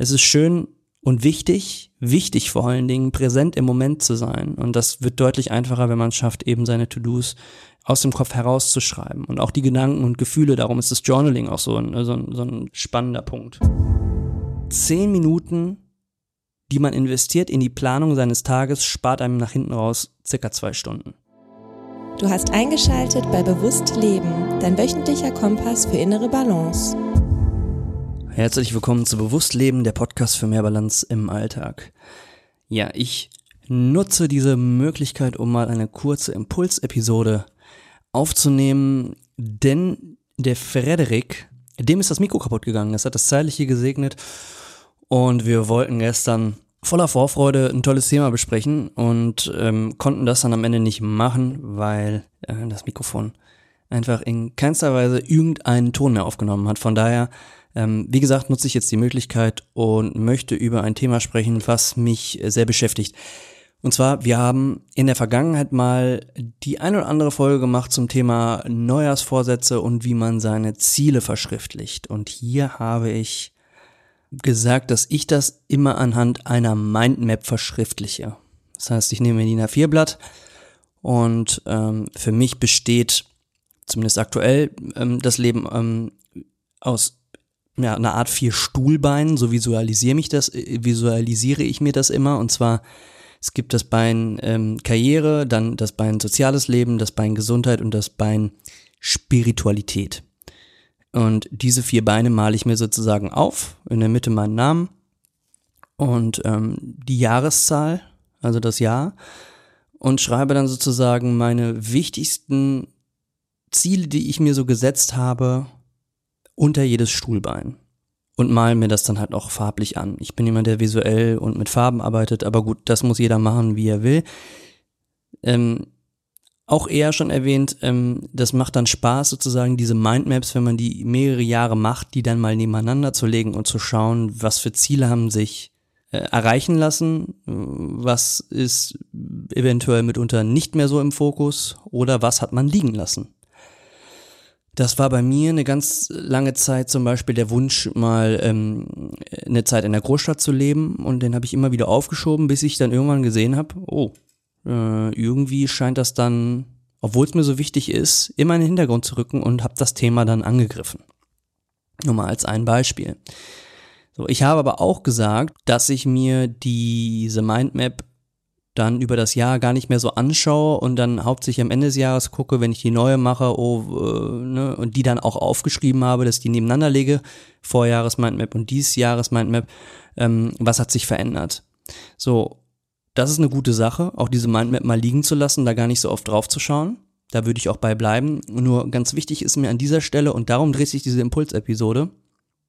Es ist schön und wichtig, wichtig vor allen Dingen, präsent im Moment zu sein. Und das wird deutlich einfacher, wenn man es schafft, eben seine To-Dos aus dem Kopf herauszuschreiben. Und auch die Gedanken und Gefühle, darum ist das Journaling auch so ein, so ein, so ein spannender Punkt. Zehn Minuten, die man investiert in die Planung seines Tages, spart einem nach hinten raus circa zwei Stunden. Du hast eingeschaltet bei Bewusst Leben, dein wöchentlicher Kompass für innere Balance. Herzlich willkommen zu Bewusst Leben, der Podcast für mehr Balance im Alltag. Ja, ich nutze diese Möglichkeit, um mal eine kurze Impulsepisode aufzunehmen, denn der Frederik, dem ist das Mikro kaputt gegangen. Das hat das Zeitliche gesegnet und wir wollten gestern voller Vorfreude ein tolles Thema besprechen und ähm, konnten das dann am Ende nicht machen, weil äh, das Mikrofon einfach in keinster Weise irgendeinen Ton mehr aufgenommen hat. Von daher, ähm, wie gesagt, nutze ich jetzt die Möglichkeit und möchte über ein Thema sprechen, was mich sehr beschäftigt. Und zwar, wir haben in der Vergangenheit mal die eine oder andere Folge gemacht zum Thema Neujahrsvorsätze und wie man seine Ziele verschriftlicht. Und hier habe ich gesagt, dass ich das immer anhand einer Mindmap verschriftliche. Das heißt, ich nehme mir DIN A4-Blatt und ähm, für mich besteht zumindest aktuell ähm, das Leben ähm, aus ja, einer Art vier Stuhlbeinen. So visualisiere mich das, äh, visualisiere ich mir das immer. Und zwar es gibt das Bein ähm, Karriere, dann das Bein soziales Leben, das Bein Gesundheit und das Bein Spiritualität. Und diese vier Beine male ich mir sozusagen auf, in der Mitte meinen Namen und ähm, die Jahreszahl, also das Jahr, und schreibe dann sozusagen meine wichtigsten Ziele, die ich mir so gesetzt habe, unter jedes Stuhlbein. Und mal mir das dann halt auch farblich an. Ich bin jemand, der visuell und mit Farben arbeitet, aber gut, das muss jeder machen, wie er will. Ähm, auch eher schon erwähnt, ähm, das macht dann Spaß, sozusagen diese Mindmaps, wenn man die mehrere Jahre macht, die dann mal nebeneinander zu legen und zu schauen, was für Ziele haben sich äh, erreichen lassen, was ist eventuell mitunter nicht mehr so im Fokus oder was hat man liegen lassen. Das war bei mir eine ganz lange Zeit zum Beispiel der Wunsch, mal ähm, eine Zeit in der Großstadt zu leben und den habe ich immer wieder aufgeschoben, bis ich dann irgendwann gesehen habe, oh, äh, irgendwie scheint das dann, obwohl es mir so wichtig ist, immer in den Hintergrund zu rücken und habe das Thema dann angegriffen. Nur mal als ein Beispiel. So, ich habe aber auch gesagt, dass ich mir diese Mindmap dann über das Jahr gar nicht mehr so anschaue und dann hauptsächlich am Ende des Jahres gucke, wenn ich die neue mache, oh, äh, ne, und die dann auch aufgeschrieben habe, dass ich die nebeneinander lege, Vorjahres Mindmap und dies Jahres Mindmap, ähm, was hat sich verändert. So, das ist eine gute Sache, auch diese Mindmap mal liegen zu lassen, da gar nicht so oft drauf zu schauen. Da würde ich auch bei bleiben. Nur ganz wichtig ist mir an dieser Stelle, und darum dreht sich diese Impulsepisode,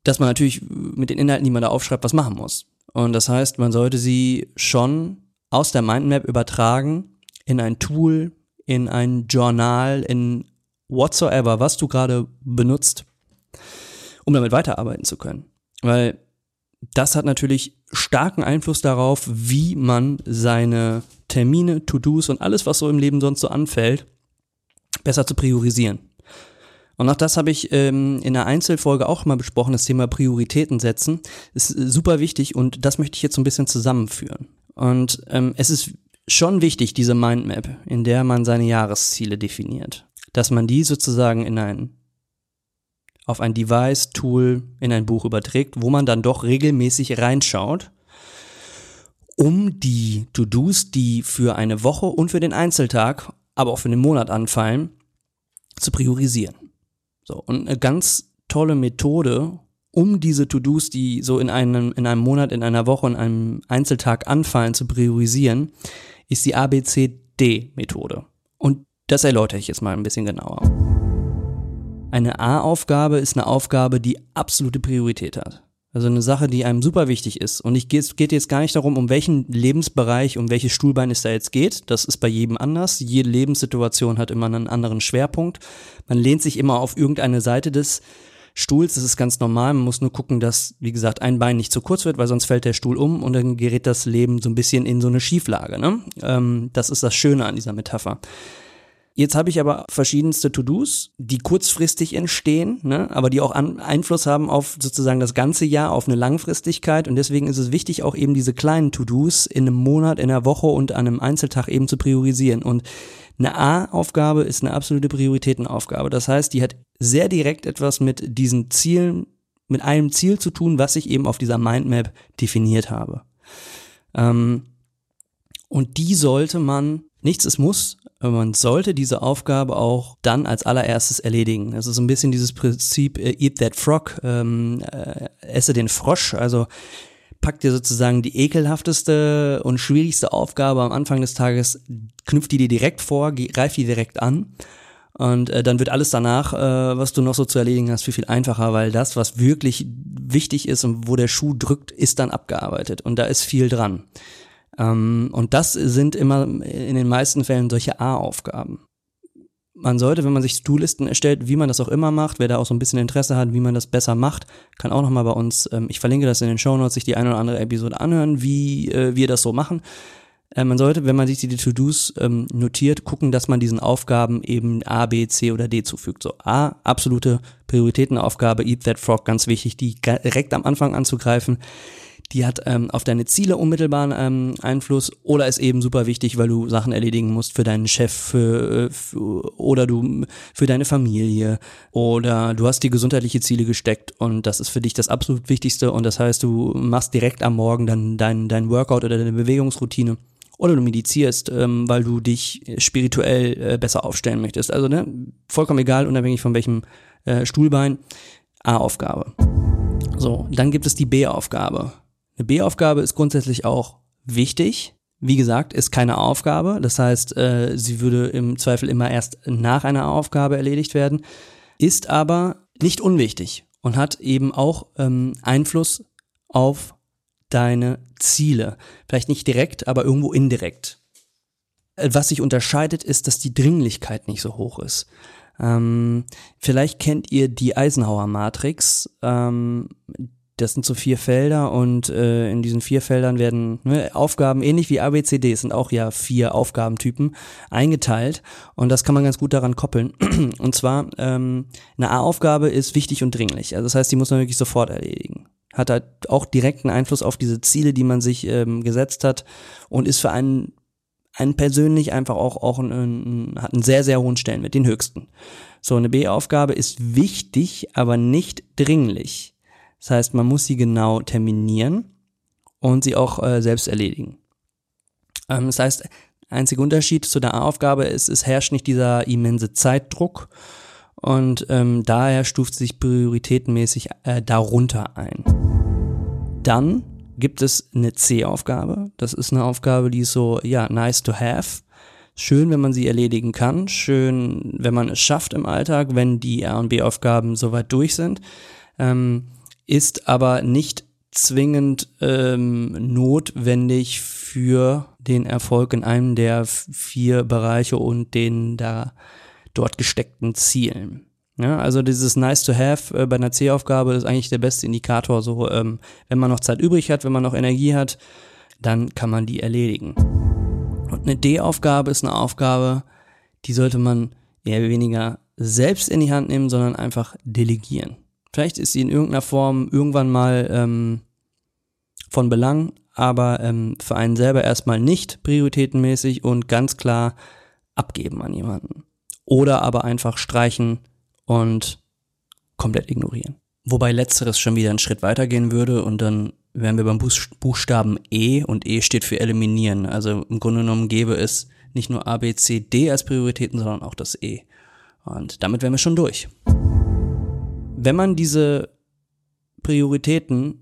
dass man natürlich mit den Inhalten, die man da aufschreibt, was machen muss. Und das heißt, man sollte sie schon aus der Mindmap übertragen in ein Tool, in ein Journal, in whatsoever, was du gerade benutzt, um damit weiterarbeiten zu können. Weil das hat natürlich starken Einfluss darauf, wie man seine Termine, To-Dos und alles, was so im Leben sonst so anfällt, besser zu priorisieren. Und auch das habe ich ähm, in der Einzelfolge auch mal besprochen, das Thema Prioritäten setzen. Ist super wichtig und das möchte ich jetzt so ein bisschen zusammenführen. Und ähm, es ist schon wichtig, diese Mindmap, in der man seine Jahresziele definiert, dass man die sozusagen in ein auf ein Device, Tool, in ein Buch überträgt, wo man dann doch regelmäßig reinschaut, um die To-Dos, die für eine Woche und für den Einzeltag, aber auch für den Monat anfallen, zu priorisieren. So, und eine ganz tolle Methode, um diese To-Dos, die so in einem, in einem Monat, in einer Woche, in einem Einzeltag anfallen, zu priorisieren, ist die ABCD-Methode. Und das erläutere ich jetzt mal ein bisschen genauer. Eine A-Aufgabe ist eine Aufgabe, die absolute Priorität hat. Also eine Sache, die einem super wichtig ist. Und es geht jetzt gar nicht darum, um welchen Lebensbereich, um welches Stuhlbein es da jetzt geht. Das ist bei jedem anders. Jede Lebenssituation hat immer einen anderen Schwerpunkt. Man lehnt sich immer auf irgendeine Seite des Stuhls. Das ist ganz normal. Man muss nur gucken, dass, wie gesagt, ein Bein nicht zu kurz wird, weil sonst fällt der Stuhl um und dann gerät das Leben so ein bisschen in so eine Schieflage. Ne? Ähm, das ist das Schöne an dieser Metapher. Jetzt habe ich aber verschiedenste To-Dos, die kurzfristig entstehen, ne, aber die auch an, Einfluss haben auf sozusagen das ganze Jahr, auf eine Langfristigkeit. Und deswegen ist es wichtig, auch eben diese kleinen To-Dos in einem Monat, in einer Woche und an einem Einzeltag eben zu priorisieren. Und eine A-Aufgabe ist eine absolute Prioritätenaufgabe. Das heißt, die hat sehr direkt etwas mit diesen Zielen, mit einem Ziel zu tun, was ich eben auf dieser Mindmap definiert habe. Ähm, und die sollte man, nichts ist muss, man sollte diese Aufgabe auch dann als allererstes erledigen. Das ist so ein bisschen dieses Prinzip äh, Eat that frog, ähm, äh, esse den Frosch. Also pack dir sozusagen die ekelhafteste und schwierigste Aufgabe am Anfang des Tages, knüpft die dir direkt vor, greif die direkt an. Und äh, dann wird alles danach, äh, was du noch so zu erledigen hast, viel, viel einfacher, weil das, was wirklich wichtig ist und wo der Schuh drückt, ist dann abgearbeitet. Und da ist viel dran. Ähm, und das sind immer in den meisten Fällen solche A-Aufgaben. Man sollte, wenn man sich To-Listen erstellt, wie man das auch immer macht, wer da auch so ein bisschen Interesse hat, wie man das besser macht, kann auch nochmal bei uns, ähm, ich verlinke das in den Show Notes, sich die eine oder andere Episode anhören, wie äh, wir das so machen. Äh, man sollte, wenn man sich die To-Dos ähm, notiert, gucken, dass man diesen Aufgaben eben A, B, C oder D zufügt. So A, absolute Prioritätenaufgabe, Eat That Frog, ganz wichtig, die direkt am Anfang anzugreifen die hat ähm, auf deine Ziele unmittelbaren ähm, Einfluss oder ist eben super wichtig, weil du Sachen erledigen musst für deinen Chef für, für, oder du für deine Familie oder du hast die gesundheitliche Ziele gesteckt und das ist für dich das absolut Wichtigste und das heißt, du machst direkt am Morgen dann dein, dein Workout oder deine Bewegungsroutine oder du medizierst, ähm, weil du dich spirituell äh, besser aufstellen möchtest. Also ne, vollkommen egal, unabhängig von welchem äh, Stuhlbein. A-Aufgabe. So, dann gibt es die B-Aufgabe. Eine B-Aufgabe ist grundsätzlich auch wichtig. Wie gesagt, ist keine Aufgabe. Das heißt, äh, sie würde im Zweifel immer erst nach einer Aufgabe erledigt werden, ist aber nicht unwichtig und hat eben auch ähm, Einfluss auf deine Ziele. Vielleicht nicht direkt, aber irgendwo indirekt. Äh, was sich unterscheidet, ist, dass die Dringlichkeit nicht so hoch ist. Ähm, vielleicht kennt ihr die Eisenhower-Matrix. Ähm, das sind so vier Felder und äh, in diesen vier Feldern werden ne, Aufgaben, ähnlich wie ABCD, sind auch ja vier Aufgabentypen eingeteilt und das kann man ganz gut daran koppeln. Und zwar, ähm, eine A-Aufgabe ist wichtig und dringlich. Also das heißt, die muss man wirklich sofort erledigen. Hat halt auch direkten Einfluss auf diese Ziele, die man sich ähm, gesetzt hat und ist für einen einen persönlich einfach auch, auch einen, hat einen sehr, sehr hohen Stellenwert, den höchsten. So, eine B-Aufgabe ist wichtig, aber nicht dringlich. Das heißt, man muss sie genau terminieren und sie auch äh, selbst erledigen. Ähm, das heißt, einziger Unterschied zu der A-Aufgabe ist, es herrscht nicht dieser immense Zeitdruck und ähm, daher stuft sich prioritätenmäßig äh, darunter ein. Dann gibt es eine C-Aufgabe. Das ist eine Aufgabe, die ist so, ja, nice to have. Schön, wenn man sie erledigen kann. Schön, wenn man es schafft im Alltag, wenn die A- und B-Aufgaben soweit durch sind. Ähm, ist aber nicht zwingend ähm, notwendig für den Erfolg in einem der vier Bereiche und den da dort gesteckten Zielen. Ja, also dieses Nice to Have äh, bei einer C-Aufgabe ist eigentlich der beste Indikator. So, ähm, wenn man noch Zeit übrig hat, wenn man noch Energie hat, dann kann man die erledigen. Und eine D-Aufgabe ist eine Aufgabe, die sollte man eher weniger selbst in die Hand nehmen, sondern einfach delegieren. Vielleicht ist sie in irgendeiner Form irgendwann mal ähm, von Belang, aber ähm, für einen selber erstmal nicht prioritätenmäßig und ganz klar abgeben an jemanden. Oder aber einfach streichen und komplett ignorieren. Wobei letzteres schon wieder einen Schritt weitergehen würde und dann wären wir beim Buchstaben E und E steht für eliminieren. Also im Grunde genommen gäbe es nicht nur A, B, C, D als Prioritäten, sondern auch das E. Und damit wären wir schon durch wenn man diese Prioritäten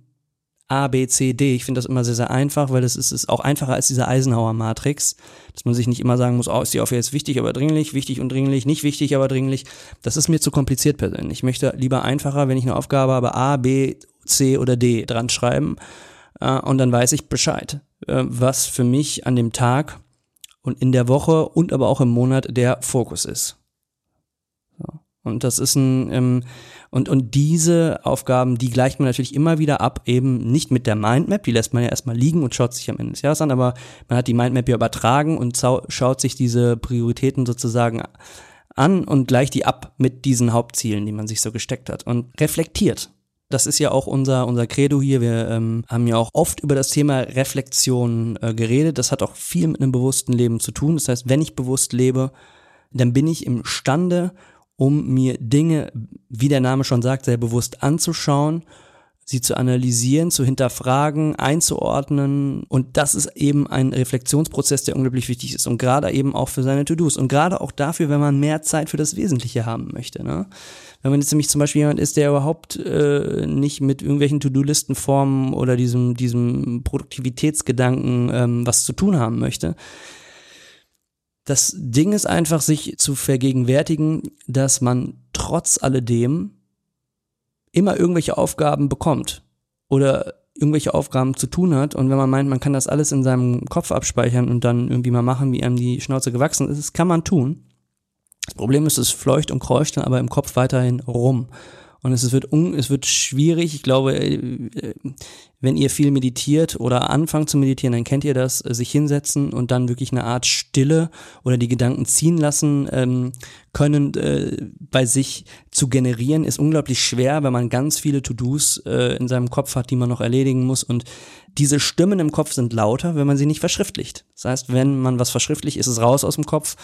A, B, C, D, ich finde das immer sehr, sehr einfach, weil es ist, ist auch einfacher als diese Eisenhower-Matrix, dass man sich nicht immer sagen muss, oh, ist die Aufgabe jetzt wichtig, aber dringlich, wichtig und dringlich, nicht wichtig, aber dringlich. Das ist mir zu kompliziert persönlich. Ich möchte lieber einfacher, wenn ich eine Aufgabe habe, A, B, C oder D dran schreiben äh, und dann weiß ich Bescheid, äh, was für mich an dem Tag und in der Woche und aber auch im Monat der Fokus ist. Und das ist ein, ähm, und, und diese Aufgaben, die gleicht man natürlich immer wieder ab, eben nicht mit der Mindmap, die lässt man ja erstmal liegen und schaut sich am Ende des Jahres an, aber man hat die Mindmap ja übertragen und schaut sich diese Prioritäten sozusagen an und gleicht die ab mit diesen Hauptzielen, die man sich so gesteckt hat und reflektiert. Das ist ja auch unser, unser Credo hier. Wir ähm, haben ja auch oft über das Thema Reflexion äh, geredet. Das hat auch viel mit einem bewussten Leben zu tun. Das heißt, wenn ich bewusst lebe, dann bin ich imstande, um mir Dinge, wie der Name schon sagt, sehr bewusst anzuschauen, sie zu analysieren, zu hinterfragen, einzuordnen. Und das ist eben ein Reflexionsprozess, der unglaublich wichtig ist. Und gerade eben auch für seine To-Dos. Und gerade auch dafür, wenn man mehr Zeit für das Wesentliche haben möchte. Ne? Wenn man jetzt nämlich zum Beispiel jemand ist, der überhaupt äh, nicht mit irgendwelchen To-Do-Listenformen oder diesem, diesem Produktivitätsgedanken ähm, was zu tun haben möchte, das Ding ist einfach, sich zu vergegenwärtigen, dass man trotz alledem immer irgendwelche Aufgaben bekommt oder irgendwelche Aufgaben zu tun hat und wenn man meint, man kann das alles in seinem Kopf abspeichern und dann irgendwie mal machen, wie einem die Schnauze gewachsen ist, das kann man tun. Das Problem ist, es fleucht und kreucht dann aber im Kopf weiterhin rum. Und es wird, un, es wird schwierig. Ich glaube, äh, wenn ihr viel meditiert oder anfangt zu meditieren, dann kennt ihr das, äh, sich hinsetzen und dann wirklich eine Art Stille oder die Gedanken ziehen lassen ähm, können äh, bei sich zu generieren, ist unglaublich schwer, wenn man ganz viele To-Dos äh, in seinem Kopf hat, die man noch erledigen muss. Und diese Stimmen im Kopf sind lauter, wenn man sie nicht verschriftlicht. Das heißt, wenn man was verschriftlicht, ist es raus aus dem Kopf.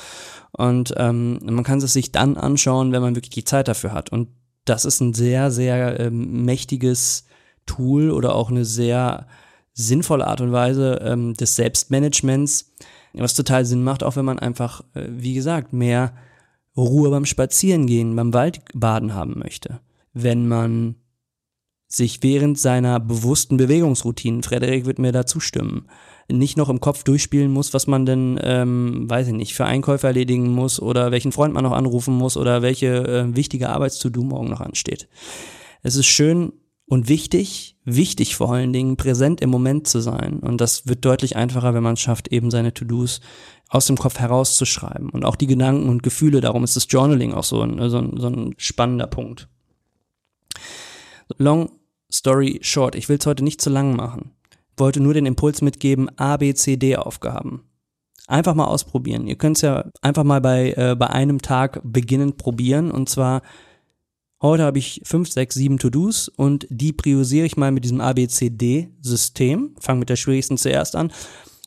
Und ähm, man kann es sich dann anschauen, wenn man wirklich die Zeit dafür hat. Und das ist ein sehr, sehr ähm, mächtiges Tool oder auch eine sehr sinnvolle Art und Weise ähm, des Selbstmanagements, was total Sinn macht, auch wenn man einfach, äh, wie gesagt, mehr Ruhe beim Spazierengehen, beim Waldbaden haben möchte. Wenn man sich während seiner bewussten Bewegungsroutinen, Frederik wird mir da zustimmen, nicht noch im Kopf durchspielen muss, was man denn, ähm, weiß ich nicht, für Einkäufe erledigen muss oder welchen Freund man noch anrufen muss oder welche äh, wichtige Arbeits-To-Do morgen noch ansteht. Es ist schön und wichtig, wichtig vor allen Dingen, präsent im Moment zu sein. Und das wird deutlich einfacher, wenn man es schafft, eben seine To-Dos aus dem Kopf herauszuschreiben. Und auch die Gedanken und Gefühle, darum ist das Journaling auch so ein, so ein, so ein spannender Punkt. Long story short, ich will es heute nicht zu lang machen wollte nur den Impuls mitgeben, A, B, C, D Aufgaben. Einfach mal ausprobieren. Ihr könnt es ja einfach mal bei, äh, bei einem Tag beginnend probieren. Und zwar, heute habe ich fünf, sechs, sieben To-Dos und die priorisiere ich mal mit diesem A, B, C, D-System. Fang mit der schwierigsten zuerst an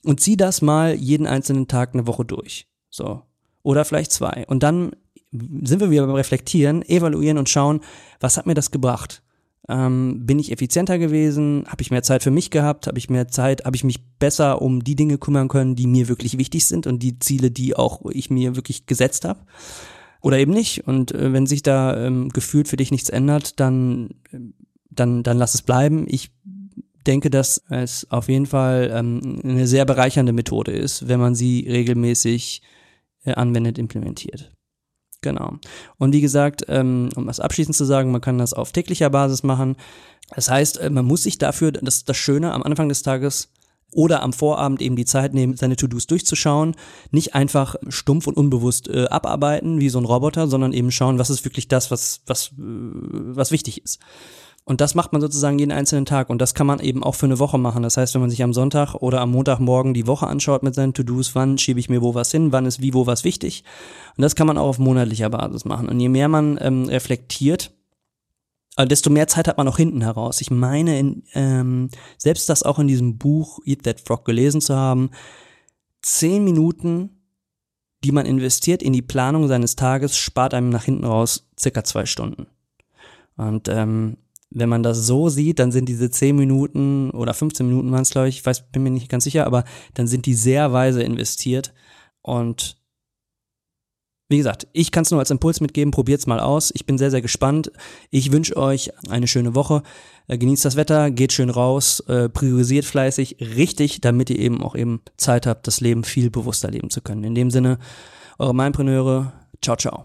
und zieh das mal jeden einzelnen Tag eine Woche durch. So. Oder vielleicht zwei. Und dann sind wir wieder beim Reflektieren, evaluieren und schauen, was hat mir das gebracht? Ähm, bin ich effizienter gewesen, habe ich mehr Zeit für mich gehabt, habe ich mehr Zeit, habe ich mich besser um die Dinge kümmern können, die mir wirklich wichtig sind und die Ziele, die auch ich mir wirklich gesetzt habe. Oder eben nicht. Und äh, wenn sich da ähm, gefühlt für dich nichts ändert, dann, dann, dann lass es bleiben. Ich denke, dass es auf jeden Fall ähm, eine sehr bereichernde Methode ist, wenn man sie regelmäßig äh, anwendet, implementiert. Genau. Und wie gesagt, ähm, um das abschließend zu sagen, man kann das auf täglicher Basis machen. Das heißt, äh, man muss sich dafür, das ist das Schöne, am Anfang des Tages oder am Vorabend eben die Zeit nehmen, seine To-Dos durchzuschauen, nicht einfach stumpf und unbewusst äh, abarbeiten wie so ein Roboter, sondern eben schauen, was ist wirklich das, was was äh, was wichtig ist. Und das macht man sozusagen jeden einzelnen Tag. Und das kann man eben auch für eine Woche machen. Das heißt, wenn man sich am Sonntag oder am Montagmorgen die Woche anschaut mit seinen To-Dos, wann schiebe ich mir wo was hin, wann ist wie wo was wichtig. Und das kann man auch auf monatlicher Basis machen. Und je mehr man ähm, reflektiert, äh, desto mehr Zeit hat man auch hinten heraus. Ich meine, in, ähm, selbst das auch in diesem Buch Eat That Frog gelesen zu haben, zehn Minuten, die man investiert in die Planung seines Tages, spart einem nach hinten raus circa zwei Stunden. Und ähm, wenn man das so sieht, dann sind diese 10 Minuten oder 15 Minuten waren es, glaube ich, ich weiß, bin mir nicht ganz sicher, aber dann sind die sehr weise investiert. Und wie gesagt, ich kann es nur als Impuls mitgeben, probiert's mal aus. Ich bin sehr, sehr gespannt. Ich wünsche euch eine schöne Woche. Äh, genießt das Wetter, geht schön raus, äh, priorisiert fleißig, richtig, damit ihr eben auch eben Zeit habt, das Leben viel bewusster leben zu können. In dem Sinne, eure Mindpreneure, ciao, ciao.